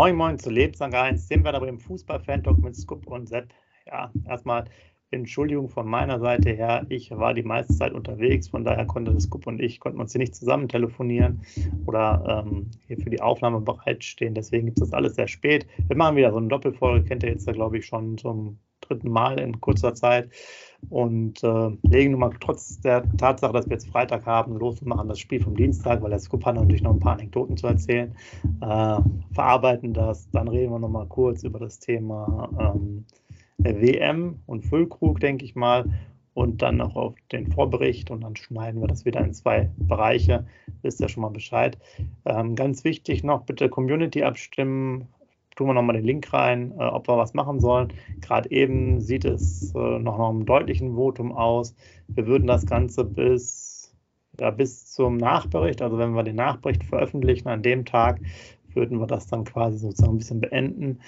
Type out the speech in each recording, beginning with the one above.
Moin Moin zu Lebenslang 1, sind wir aber im Fußball-Fan-Talk mit Scoop und Sepp. Ja, erstmal Entschuldigung von meiner Seite her. Ich war die meiste Zeit unterwegs, von daher konnte Scoop und ich konnten uns hier nicht zusammen telefonieren oder ähm, hier für die Aufnahme bereitstehen. Deswegen gibt es das alles sehr spät. Wir machen wieder so eine Doppelfolge, kennt ihr jetzt da, glaube ich, schon zum dritten Mal in kurzer Zeit und äh, legen nun mal trotz der Tatsache, dass wir jetzt Freitag haben, los und machen das Spiel vom Dienstag, weil der Scoop hat natürlich noch ein paar Anekdoten zu erzählen, äh, verarbeiten das, dann reden wir noch mal kurz über das Thema ähm, WM und Füllkrug, denke ich mal, und dann noch auf den Vorbericht und dann schneiden wir das wieder in zwei Bereiche. Wisst ihr schon mal Bescheid. Ähm, ganz wichtig noch, bitte Community abstimmen tun wir nochmal den Link rein, äh, ob wir was machen sollen. Gerade eben sieht es äh, noch nach einem deutlichen Votum aus. Wir würden das Ganze bis, ja, bis zum Nachbericht, also wenn wir den Nachbericht veröffentlichen an dem Tag, würden wir das dann quasi sozusagen ein bisschen beenden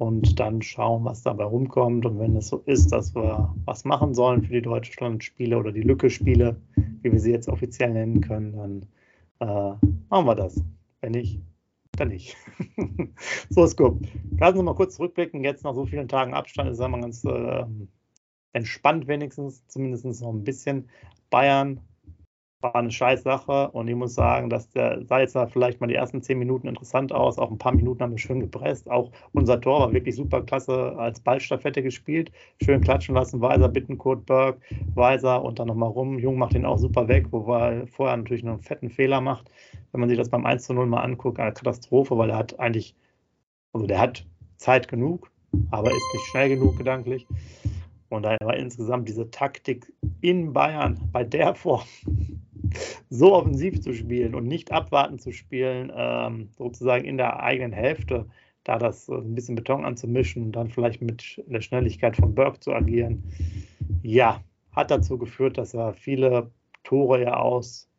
und dann schauen, was dabei rumkommt. Und wenn es so ist, dass wir was machen sollen für die Deutschland-Spiele oder die Lücke-Spiele, wie wir sie jetzt offiziell nennen können, dann äh, machen wir das. Wenn nicht, dann nicht. so ist gut. Lassen Sie mal kurz zurückblicken. Jetzt nach so vielen Tagen Abstand ist es mal ganz äh, entspannt, wenigstens, zumindest noch ein bisschen. Bayern war eine scheiß Sache und ich muss sagen, dass der sah jetzt vielleicht mal die ersten zehn Minuten interessant aus. Auch ein paar Minuten haben wir schön gepresst. Auch unser Tor war wirklich super klasse als Ballstaffette gespielt. Schön klatschen lassen. Weiser, Bittenkurt, Berg, Weiser und dann nochmal rum. Jung macht den auch super weg, wobei er vorher natürlich einen fetten Fehler macht. Wenn man sich das beim 1 zu 0 mal anguckt, eine Katastrophe, weil er hat eigentlich, also der hat Zeit genug, aber ist nicht schnell genug gedanklich. Und daher war insgesamt diese Taktik in Bayern bei der Form so offensiv zu spielen und nicht abwarten zu spielen, ähm, sozusagen in der eigenen Hälfte, da das äh, ein bisschen Beton anzumischen und dann vielleicht mit der Schnelligkeit von Burke zu agieren, ja, hat dazu geführt, dass er viele Tore ja aus,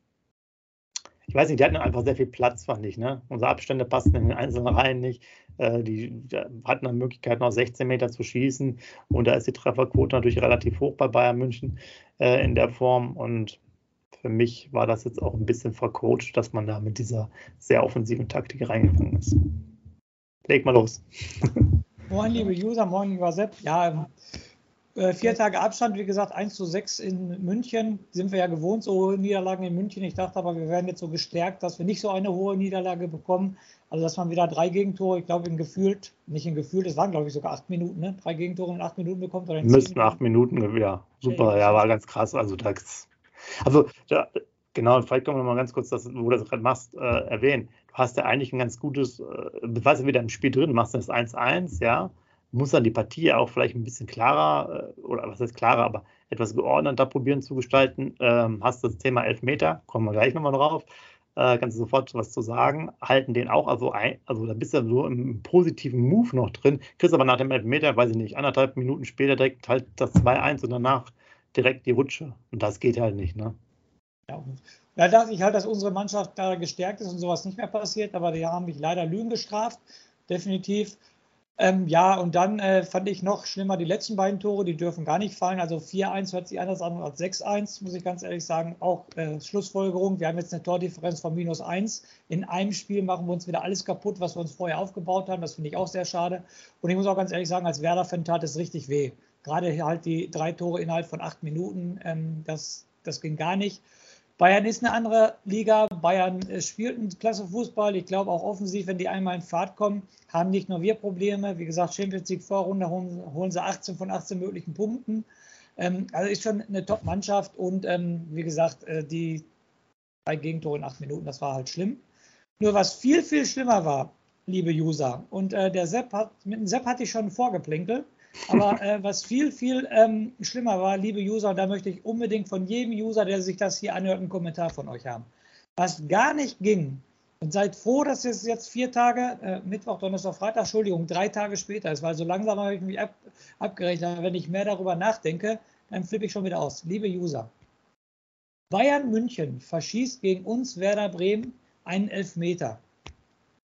ich weiß nicht, die hatten einfach sehr viel Platz, fand ich. Ne? Unsere Abstände passten in den einzelnen Reihen nicht. Äh, die hatten eine Möglichkeit, noch 16 Meter zu schießen. Und da ist die Trefferquote natürlich relativ hoch bei Bayern München äh, in der Form. Und für mich war das jetzt auch ein bisschen vercoacht, dass man da mit dieser sehr offensiven Taktik reingegangen ist. Leg mal los. Moin, liebe User, moin, lieber Sepp. Ja, äh, vier Tage Abstand, wie gesagt, 1 zu 6 in München. Sind wir ja gewohnt, so hohe Niederlagen in München. Ich dachte aber, wir werden jetzt so gestärkt, dass wir nicht so eine hohe Niederlage bekommen. Also, dass man wieder drei Gegentore, ich glaube, in gefühlt, nicht in gefühlt, es waren, glaube ich, sogar acht Minuten, ne? Drei Gegentore in acht Minuten bekommt. Oder Müssten acht Minuten, ja, super, ja, war ganz krass. Also, das also, ja, genau, vielleicht können wir noch mal ganz kurz, das, wo du das gerade machst, äh, erwähnen. Du hast ja eigentlich ein ganz gutes, äh, du warst ja wieder im Spiel drin, machst das 1-1, ja, muss dann die Partie auch vielleicht ein bisschen klarer, äh, oder was heißt klarer, aber etwas geordneter probieren zu gestalten. Ähm, hast das Thema Elfmeter, kommen wir gleich nochmal drauf. Äh, kannst du sofort was zu sagen, halten den auch, also, ein, also da bist du so im positiven Move noch drin, kriegst aber nach dem Elfmeter, weiß ich nicht, anderthalb Minuten später direkt halt das 2-1 und danach direkt die Rutsche. Und das geht halt nicht, ne? Ja, da dachte ich halt, dass unsere Mannschaft da gestärkt ist und sowas nicht mehr passiert, aber die haben mich leider Lügen gestraft, definitiv. Ähm, ja, und dann äh, fand ich noch schlimmer die letzten beiden Tore, die dürfen gar nicht fallen. Also 4-1 hört sich anders an als 6-1, muss ich ganz ehrlich sagen. Auch äh, Schlussfolgerung, wir haben jetzt eine Tordifferenz von minus 1. In einem Spiel machen wir uns wieder alles kaputt, was wir uns vorher aufgebaut haben. Das finde ich auch sehr schade. Und ich muss auch ganz ehrlich sagen, als Werder-Fan tat es richtig weh. Gerade halt die drei Tore innerhalb von acht Minuten, ähm, das, das ging gar nicht. Bayern ist eine andere Liga. Bayern äh, spielt einen klasse Fußball. Ich glaube auch offensiv, wenn die einmal in Fahrt kommen, haben nicht nur wir Probleme. Wie gesagt, Champions League Vorrunde holen, holen sie 18 von 18 möglichen Punkten. Ähm, also ist schon eine Top-Mannschaft und ähm, wie gesagt, äh, die drei Gegentore in acht Minuten, das war halt schlimm. Nur was viel, viel schlimmer war, liebe User, und äh, der Sepp hat, mit dem Sepp hatte ich schon vorgeplänkelt, aber äh, was viel, viel ähm, schlimmer war, liebe User, da möchte ich unbedingt von jedem User, der sich das hier anhört, einen Kommentar von euch haben. Was gar nicht ging, und seid froh, dass es jetzt vier Tage, äh, Mittwoch, Donnerstag, Freitag, Entschuldigung, drei Tage später ist, weil so langsam habe ich mich ab, abgerechnet. Wenn ich mehr darüber nachdenke, dann flippe ich schon wieder aus. Liebe User, Bayern München verschießt gegen uns Werder Bremen einen Elfmeter.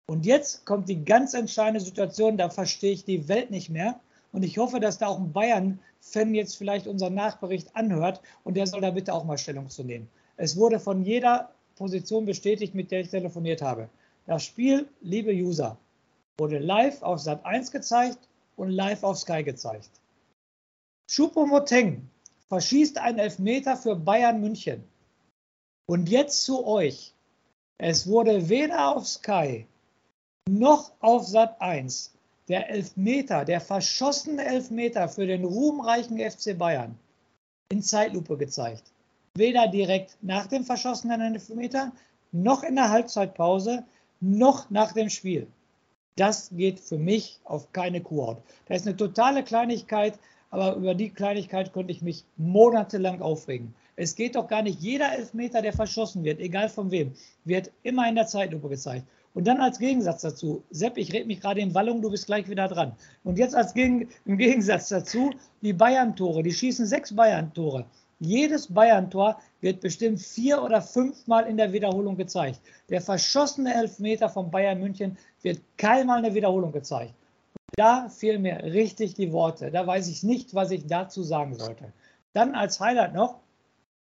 Und jetzt kommt die ganz entscheidende Situation, da verstehe ich die Welt nicht mehr. Und ich hoffe, dass da auch ein Bayern-Fan jetzt vielleicht unseren Nachbericht anhört und der soll da bitte auch mal Stellung zu nehmen. Es wurde von jeder Position bestätigt, mit der ich telefoniert habe. Das Spiel, liebe User, wurde live auf Sat 1 gezeigt und live auf Sky gezeigt. Choupo-Moteng verschießt einen Elfmeter für Bayern München. Und jetzt zu euch. Es wurde weder auf Sky noch auf Sat 1 der Elfmeter, der verschossene Elfmeter für den ruhmreichen FC Bayern in Zeitlupe gezeigt weder direkt nach dem verschossenen Elfmeter, noch in der Halbzeitpause, noch nach dem Spiel. Das geht für mich auf keine Kuhhaut. Das ist eine totale Kleinigkeit, aber über die Kleinigkeit könnte ich mich monatelang aufregen. Es geht doch gar nicht, jeder Elfmeter, der verschossen wird, egal von wem, wird immer in der Zeitlupe gezeigt. Und dann als Gegensatz dazu, Sepp, ich rede mich gerade in Wallung, du bist gleich wieder dran. Und jetzt als Gegen, im Gegensatz dazu die Bayern-Tore, die schießen sechs Bayern-Tore. Jedes Bayern-Tor wird bestimmt vier oder fünfmal in der Wiederholung gezeigt. Der verschossene Elfmeter von Bayern München wird keinmal in der Wiederholung gezeigt. Da fehlen mir richtig die Worte. Da weiß ich nicht, was ich dazu sagen sollte. Dann als Highlight noch,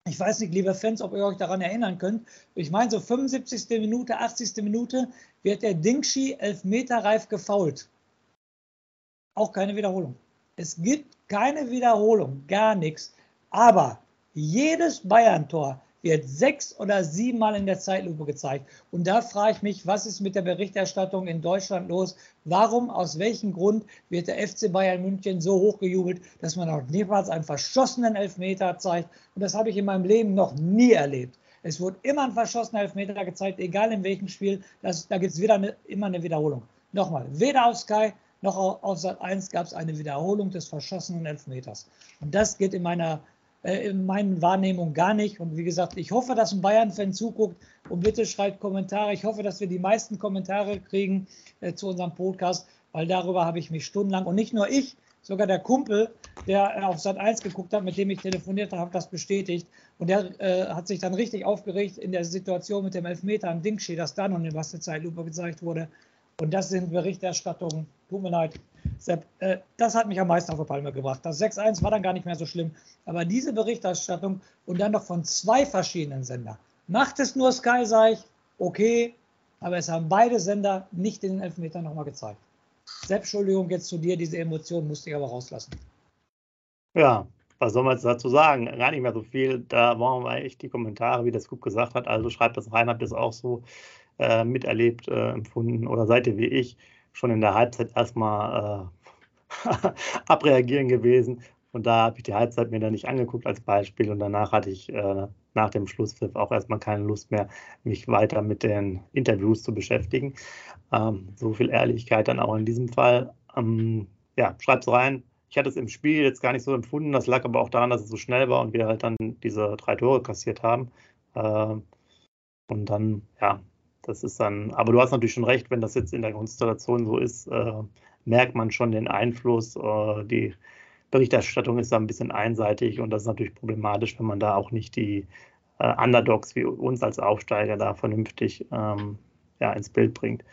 ich weiß nicht, liebe Fans, ob ihr euch daran erinnern könnt. Ich meine, so 75. Minute, 80. Minute wird der Dingshi elfmeterreif gefault. Auch keine Wiederholung. Es gibt keine Wiederholung, gar nichts. Aber jedes Bayern-Tor wird sechs oder siebenmal in der Zeitlupe gezeigt. Und da frage ich mich, was ist mit der Berichterstattung in Deutschland los? Warum, aus welchem Grund wird der FC Bayern München so hochgejubelt, dass man auch niemals einen verschossenen Elfmeter zeigt? Und das habe ich in meinem Leben noch nie erlebt. Es wurde immer ein verschossener Elfmeter gezeigt, egal in welchem Spiel. Das, da gibt es immer eine Wiederholung. Nochmal, weder auf Sky noch auf Sat 1 gab es eine Wiederholung des verschossenen Elfmeters. Und das geht in meiner in meinen Wahrnehmungen gar nicht. Und wie gesagt, ich hoffe, dass ein Bayern-Fan zuguckt und bitte schreibt Kommentare. Ich hoffe, dass wir die meisten Kommentare kriegen äh, zu unserem Podcast, weil darüber habe ich mich stundenlang und nicht nur ich, sogar der Kumpel, der äh, auf Sat 1 geguckt hat, mit dem ich telefoniert habe, das bestätigt. Und der äh, hat sich dann richtig aufgeregt in der Situation mit dem Elfmeter am Dingschi, das dann und in der Zeitlupe gezeigt wurde. Und das sind Berichterstattungen, tut mir leid, Sepp, äh, das hat mich am meisten auf die Palme gebracht. Das 6-1 war dann gar nicht mehr so schlimm. Aber diese Berichterstattung und dann noch von zwei verschiedenen Sendern. Macht es nur Sky, sage ich, okay, aber es haben beide Sender nicht den Elfmeter nochmal gezeigt. Sepp, Entschuldigung jetzt zu dir, diese Emotionen musste ich aber rauslassen. Ja, was soll man jetzt dazu sagen? Gar nicht mehr so viel. Da waren wir echt die Kommentare, wie das gut gesagt hat. Also schreibt das rein, habt ihr es auch so äh, miterlebt, äh, empfunden oder seid ihr wie ich schon in der Halbzeit erstmal äh, abreagieren gewesen. Und da habe ich die Halbzeit mir dann nicht angeguckt als Beispiel und danach hatte ich äh, nach dem Schlusspfiff auch erstmal keine Lust mehr, mich weiter mit den Interviews zu beschäftigen. Ähm, so viel Ehrlichkeit dann auch in diesem Fall. Ähm, ja, schreibt es rein. Ich hatte es im Spiel jetzt gar nicht so empfunden. Das lag aber auch daran, dass es so schnell war und wir halt dann diese drei Tore kassiert haben. Äh, und dann, ja, das ist dann, aber du hast natürlich schon recht, wenn das jetzt in der Konstellation so ist, äh, merkt man schon den Einfluss. Äh, die Berichterstattung ist da ein bisschen einseitig und das ist natürlich problematisch, wenn man da auch nicht die äh, Underdogs wie uns als Aufsteiger da vernünftig ähm, ja, ins Bild bringt.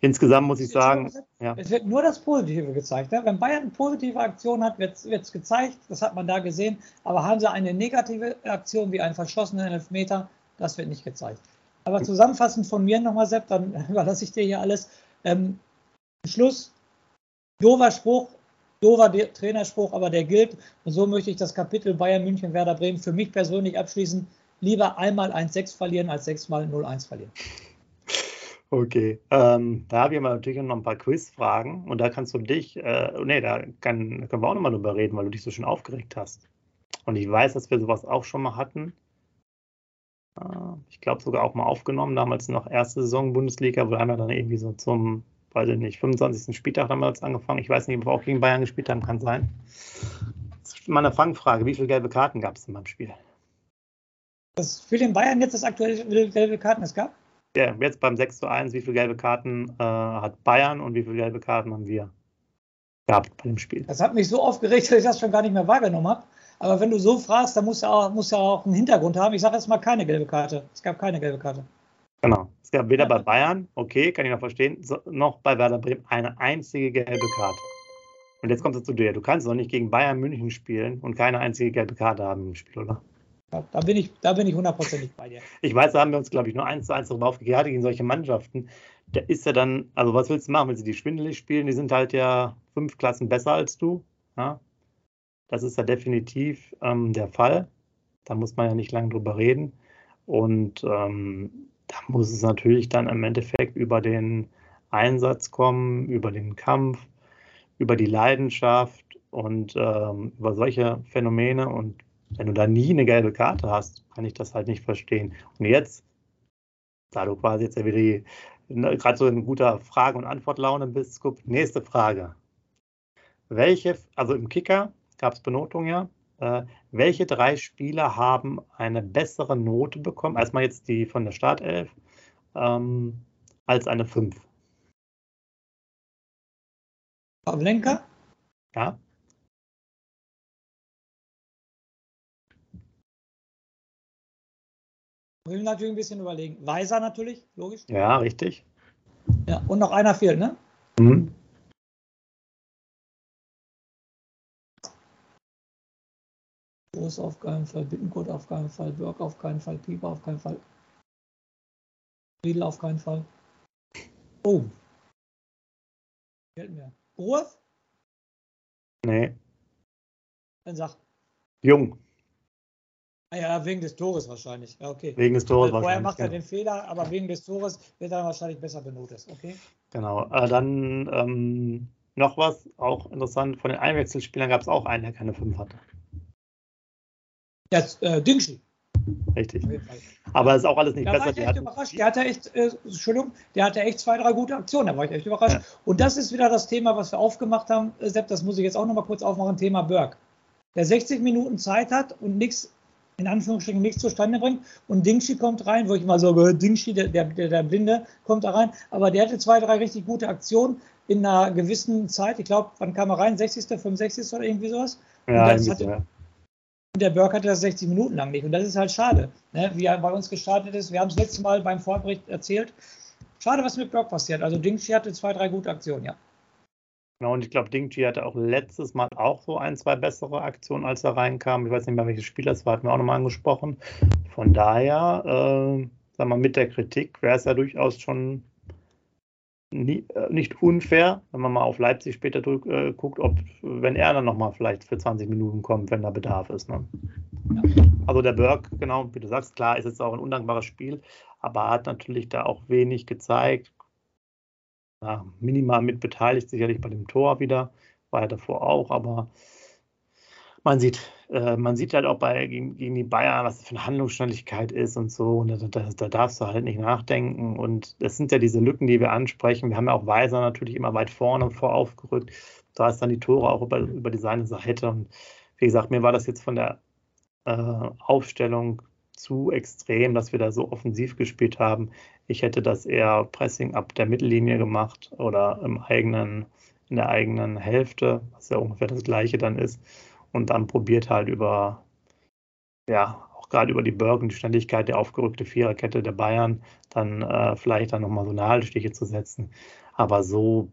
Insgesamt muss ich sagen. Ja. Es wird nur das Positive gezeigt. Ne? Wenn Bayern eine positive Aktion hat, wird es gezeigt. Das hat man da gesehen. Aber haben sie eine negative Aktion wie einen verschossenen Elfmeter, das wird nicht gezeigt. Aber zusammenfassend von mir nochmal, Sepp, dann überlasse ich dir hier alles. Ähm, Schluss, dover Spruch, dover Trainerspruch, aber der gilt. Und so möchte ich das Kapitel Bayern München Werder Bremen für mich persönlich abschließen. lieber einmal 1-6 verlieren als sechsmal 0-1 verlieren. Okay, ähm, da habe ich natürlich noch ein paar Quizfragen und da kannst du dich, äh, nee, da kann, können wir auch nochmal drüber reden, weil du dich so schön aufgeregt hast. Und ich weiß, dass wir sowas auch schon mal hatten. Äh, ich glaube sogar auch mal aufgenommen, damals noch erste Saison Bundesliga, wo haben wir dann irgendwie so zum, weiß ich nicht, 25. Spieltag damals angefangen. Ich weiß nicht, ob wir auch gegen Bayern gespielt haben, kann sein. Das ist mal eine Fangfrage, wie viele gelbe Karten gab es in meinem Spiel? Das für den Bayern jetzt das aktuelle gelbe Karten es gab? Ja, jetzt beim 6 zu 1, wie viele gelbe Karten äh, hat Bayern und wie viele gelbe Karten haben wir gehabt bei dem Spiel? Das hat mich so aufgeregt, dass ich das schon gar nicht mehr wahrgenommen habe. Aber wenn du so fragst, dann muss ja auch, muss ja auch einen Hintergrund haben. Ich sage jetzt mal keine gelbe Karte. Es gab keine gelbe Karte. Genau. Es gab weder bei Bayern, okay, kann ich noch verstehen, noch bei Werder Bremen eine einzige gelbe Karte. Und jetzt kommt es zu dir. Du kannst doch nicht gegen Bayern München spielen und keine einzige gelbe Karte haben im Spiel, oder? Ja, da bin ich, da bin ich hundertprozentig bei dir. Ich weiß, da haben wir uns, glaube ich, nur eins zu eins darüber aufgeklärt, gegen solche Mannschaften. Da ist ja dann, also was willst du machen, wenn sie die schwindelig spielen? Die sind halt ja fünf Klassen besser als du. Ja? Das ist ja definitiv ähm, der Fall. Da muss man ja nicht lange drüber reden. Und ähm, da muss es natürlich dann im Endeffekt über den Einsatz kommen, über den Kampf, über die Leidenschaft und ähm, über solche Phänomene. Und wenn du da nie eine gelbe Karte hast, kann ich das halt nicht verstehen. Und jetzt, da du quasi jetzt ja wieder gerade so in guter Frage- und Antwortlaune bist, Scoop, nächste Frage. Welche, also im Kicker gab es Benotung ja, äh, welche drei Spieler haben eine bessere Note bekommen, als mal jetzt die von der Startelf, ähm, als eine 5? Pavlenka? Ja. will natürlich ein bisschen überlegen. Weiser natürlich, logisch. Ja, richtig. Ja, und noch einer fehlt, ne? Mhm. Groß auf keinen Fall, Bittenkurt auf keinen Fall, Burg auf keinen Fall, Pieper auf keinen Fall. Riedel auf keinen Fall. Oh. Fehlt mir. Groß? Nee. Dann sag. Jung. Ah ja, wegen des Tores wahrscheinlich. Ja, okay. Wegen des Tores Vorher wahrscheinlich. macht er den Fehler, aber wegen des Tores wird er wahrscheinlich besser benotet. Okay. Genau. Äh, dann ähm, noch was, auch interessant, von den Einwechselspielern gab es auch einen, der keine 5 hatte. Jetzt, äh, Dingschi. Richtig. Aber es ist auch alles nicht Da war besser. ich Die echt überrascht. Der hatte echt, äh, Entschuldigung, der hatte echt zwei, drei gute Aktionen. Da war ich echt überrascht. Ja. Und das ist wieder das Thema, was wir aufgemacht haben. Äh, Sepp, das muss ich jetzt auch nochmal kurz aufmachen. Thema Berg. Der 60 Minuten Zeit hat und nichts, in Anführungsstrichen, nichts zustande bringt. Und Dingschi kommt rein, wo ich mal so, Dingschi, der, der, der der Blinde, kommt da rein. Aber der hatte zwei, drei richtig gute Aktionen in einer gewissen Zeit. Ich glaube, wann kam er rein? 60., 65. oder irgendwie sowas? ja, das irgendwie hatte- ja. Der Burke hatte das 60 Minuten lang nicht. Und das ist halt schade, ne? wie er bei uns gestartet ist. Wir haben es letztes Mal beim Vorbericht erzählt. Schade, was mit Burke passiert. Also Dingschi hatte zwei, drei gute Aktionen, ja. Genau, und ich glaube, Dingchi hatte auch letztes Mal auch so ein, zwei bessere Aktionen, als er reinkam. Ich weiß nicht mehr, welches Spiel das war, hatten wir auch nochmal angesprochen. Von daher, äh, sag mal, mit der Kritik wäre es ja durchaus schon nie, äh, nicht unfair, wenn man mal auf Leipzig später drück, äh, guckt, ob, wenn er dann nochmal vielleicht für 20 Minuten kommt, wenn da Bedarf ist. Ne? Ja. Also der Berg, genau, wie du sagst, klar, ist jetzt auch ein undankbares Spiel, aber er hat natürlich da auch wenig gezeigt. Ja, minimal mit beteiligt, sicherlich bei dem Tor wieder, war er davor auch, aber man sieht, äh, man sieht halt auch bei gegen, gegen die Bayern, was das für eine Handlungsschnelligkeit ist und so. Und da, da, da darfst du halt nicht nachdenken. Und das sind ja diese Lücken, die wir ansprechen. Wir haben ja auch Weiser natürlich immer weit vorne vor aufgerückt. Da ist dann die Tore auch über, über die seine Seite. Und wie gesagt, mir war das jetzt von der äh, Aufstellung zu extrem, dass wir da so offensiv gespielt haben. Ich hätte das eher Pressing ab der Mittellinie gemacht oder im eigenen, in der eigenen Hälfte, was ja ungefähr das gleiche dann ist. Und dann probiert halt über, ja, auch gerade über die Bergen, die Schnelligkeit der aufgerückte Viererkette der Bayern, dann äh, vielleicht dann nochmal so eine Haltestiche zu setzen. Aber so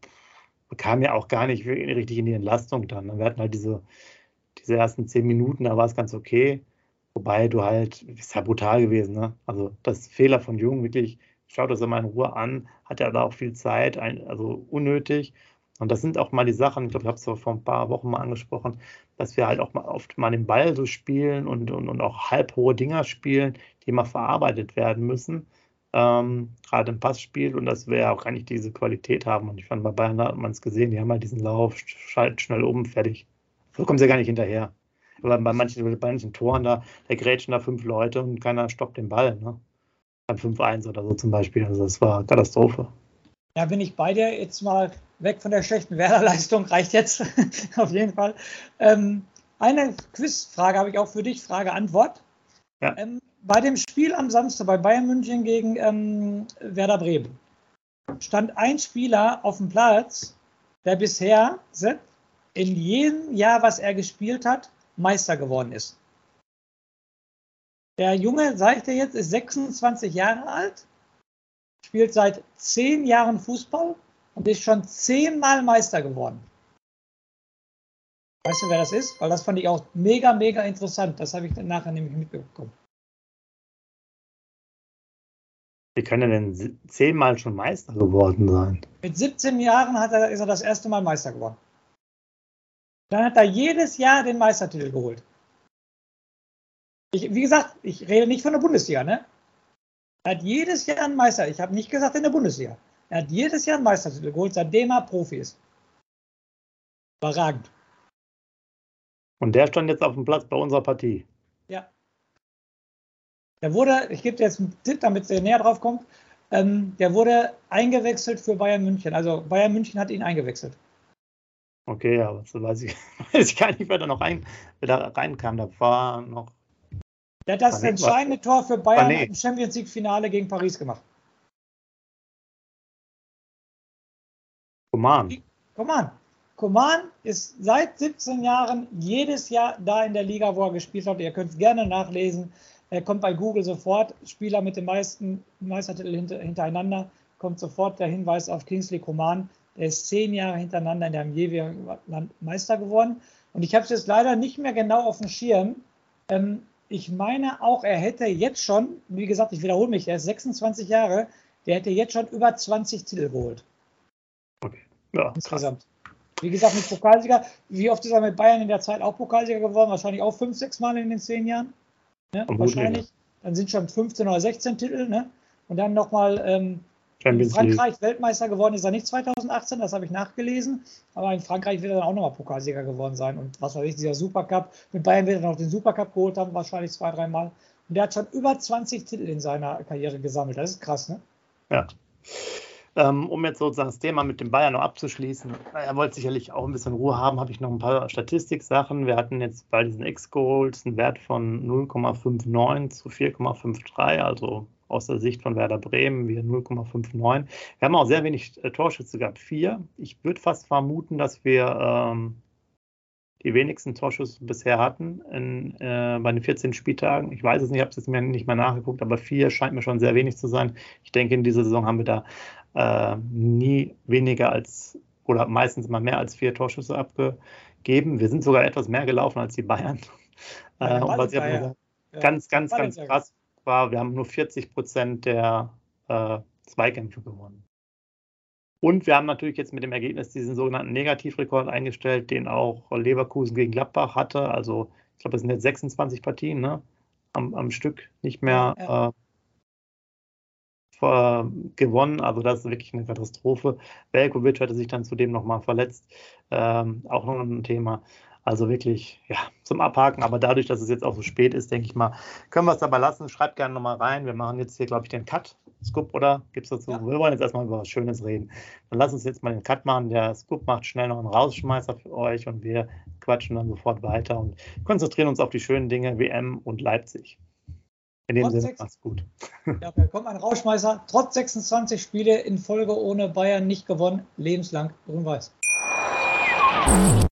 bekam ja auch gar nicht richtig in die Entlastung dann. Wir hatten halt diese, diese ersten zehn Minuten, da war es ganz okay. Wobei du halt, ist ja brutal gewesen, ne? Also das Fehler von Jung, wirklich, schaut das immer in Ruhe an, hat er da auch viel Zeit, also unnötig. Und das sind auch mal die Sachen, ich glaube, ich habe es vor ein paar Wochen mal angesprochen, dass wir halt auch mal oft mal den Ball so spielen und, und, und auch halbhohe Dinger spielen, die mal verarbeitet werden müssen, ähm, gerade im Passspiel und dass wir auch gar nicht diese Qualität haben. Und ich fand, bei Bayern hat man es gesehen, die haben halt diesen Lauf, schalten schnell um, fertig. So kommen sie gar nicht hinterher. Aber bei manchen, bei manchen Toren da, da grätschen da fünf Leute und keiner stoppt den Ball. Ne? Beim 5-1 oder so zum Beispiel. Also das war Katastrophe. Ja, bin ich bei dir. Jetzt mal weg von der schlechten Werderleistung, reicht jetzt auf jeden Fall. Ähm, eine Quizfrage habe ich auch für dich, Frage-Antwort. Ja. Ähm, bei dem Spiel am Samstag bei Bayern München gegen ähm, Werder Bremen stand ein Spieler auf dem Platz, der bisher in jedem Jahr, was er gespielt hat, Meister geworden ist. Der Junge, sage ich dir jetzt, ist 26 Jahre alt, spielt seit 10 Jahren Fußball und ist schon zehnmal Meister geworden. Weißt du, wer das ist? Weil das fand ich auch mega, mega interessant. Das habe ich dann nachher nämlich mitbekommen. Wie kann er denn zehnmal schon Meister geworden sein? Mit 17 Jahren hat er, ist er das erste Mal Meister geworden. Dann hat er jedes Jahr den Meistertitel geholt. Ich, wie gesagt, ich rede nicht von der Bundesliga, ne? Er hat jedes Jahr einen Meister. Ich habe nicht gesagt in der Bundesliga. Er hat jedes Jahr einen Meistertitel geholt, seitdem er Profi ist. Überragend. Und der stand jetzt auf dem Platz bei unserer Partie. Ja. Der wurde, ich gebe dir jetzt einen Tipp, damit er näher drauf kommt. Ähm, der wurde eingewechselt für Bayern München. Also Bayern München hat ihn eingewechselt. Okay, aber so weiß ich, weiß ich gar nicht, wer da noch rein, wer da reinkam. Da war noch. Der hat das entscheidende Tor für Bayern im Champions League-Finale gegen Paris gemacht. Coman. Coman. Coman ist seit 17 Jahren jedes Jahr da in der Liga, wo er gespielt hat. Ihr könnt es gerne nachlesen. Er kommt bei Google sofort. Spieler mit den meisten Meistertiteln hinter, hintereinander. Kommt sofort der Hinweis auf Kingsley Coman. Er ist zehn Jahre hintereinander in der Land Meister geworden. Und ich habe es jetzt leider nicht mehr genau auf dem Schirm. Ähm, ich meine auch, er hätte jetzt schon, wie gesagt, ich wiederhole mich, er ist 26 Jahre, der hätte jetzt schon über 20 Titel geholt. Ja, insgesamt. Krass. Wie gesagt, mit Pokalsieger. Wie oft ist er mit Bayern in der Zeit auch Pokalsieger geworden? Wahrscheinlich auch fünf, sechs Mal in den zehn Jahren. Ne? Wahrscheinlich. Dann sind schon 15 oder 16 Titel. Ne? Und dann nochmal ähm, in Frankreich League. Weltmeister geworden ist er nicht 2018, das habe ich nachgelesen. Aber in Frankreich wird er dann auch nochmal Pokalsieger geworden sein. Und was weiß ich, dieser Supercup. Mit Bayern wird er noch den Supercup geholt haben, wahrscheinlich zwei, dreimal. Und der hat schon über 20 Titel in seiner Karriere gesammelt. Das ist krass, ne? Ja. Ähm, um jetzt sozusagen das Thema mit dem Bayern noch abzuschließen, er wollte sicherlich auch ein bisschen Ruhe haben, habe ich noch ein paar Statistiksachen. Wir hatten jetzt bei diesen X-Goals einen Wert von 0,59 zu 4,53, also aus der Sicht von Werder Bremen wir 0,59. Wir haben auch sehr wenig äh, Torschütze gehabt, vier. Ich würde fast vermuten, dass wir ähm, die wenigsten Torschüsse bisher hatten in, äh, bei den 14 Spieltagen. Ich weiß es nicht, ich habe es jetzt mir nicht mehr nachgeguckt, aber vier scheint mir schon sehr wenig zu sein. Ich denke, in dieser Saison haben wir da äh, nie weniger als oder meistens immer mehr als vier Torschüsse abgegeben. Wir sind sogar etwas mehr gelaufen als die Bayern. Ja, äh, und was ja, ja. ganz, ganz, ganz krass war, wir haben nur 40 Prozent der äh, Zweikämpfe gewonnen. Und wir haben natürlich jetzt mit dem Ergebnis diesen sogenannten Negativrekord eingestellt, den auch Leverkusen gegen Gladbach hatte. Also ich glaube, es sind jetzt 26 Partien ne? am, am Stück nicht mehr ja, ja. Äh, gewonnen. Also das ist wirklich eine Katastrophe. Velkovic hatte sich dann zudem nochmal verletzt. Ähm, auch noch ein Thema. Also wirklich, ja, zum Abhaken. Aber dadurch, dass es jetzt auch so spät ist, denke ich mal, können wir es dabei lassen. Schreibt gerne nochmal rein. Wir machen jetzt hier, glaube ich, den Cut. Scoop, oder? Gibt es dazu? Ja. Wir wollen jetzt erstmal über was Schönes reden. Dann lass uns jetzt mal den Cut machen. Der Scoop macht schnell noch einen Rausschmeißer für euch und wir quatschen dann sofort weiter und konzentrieren uns auf die schönen Dinge WM und Leipzig. In dem Sinne, macht's gut. Ja, kommt ein Rauschmeißer. Trotz 26 Spiele in Folge ohne Bayern nicht gewonnen. Lebenslang grün-weiß.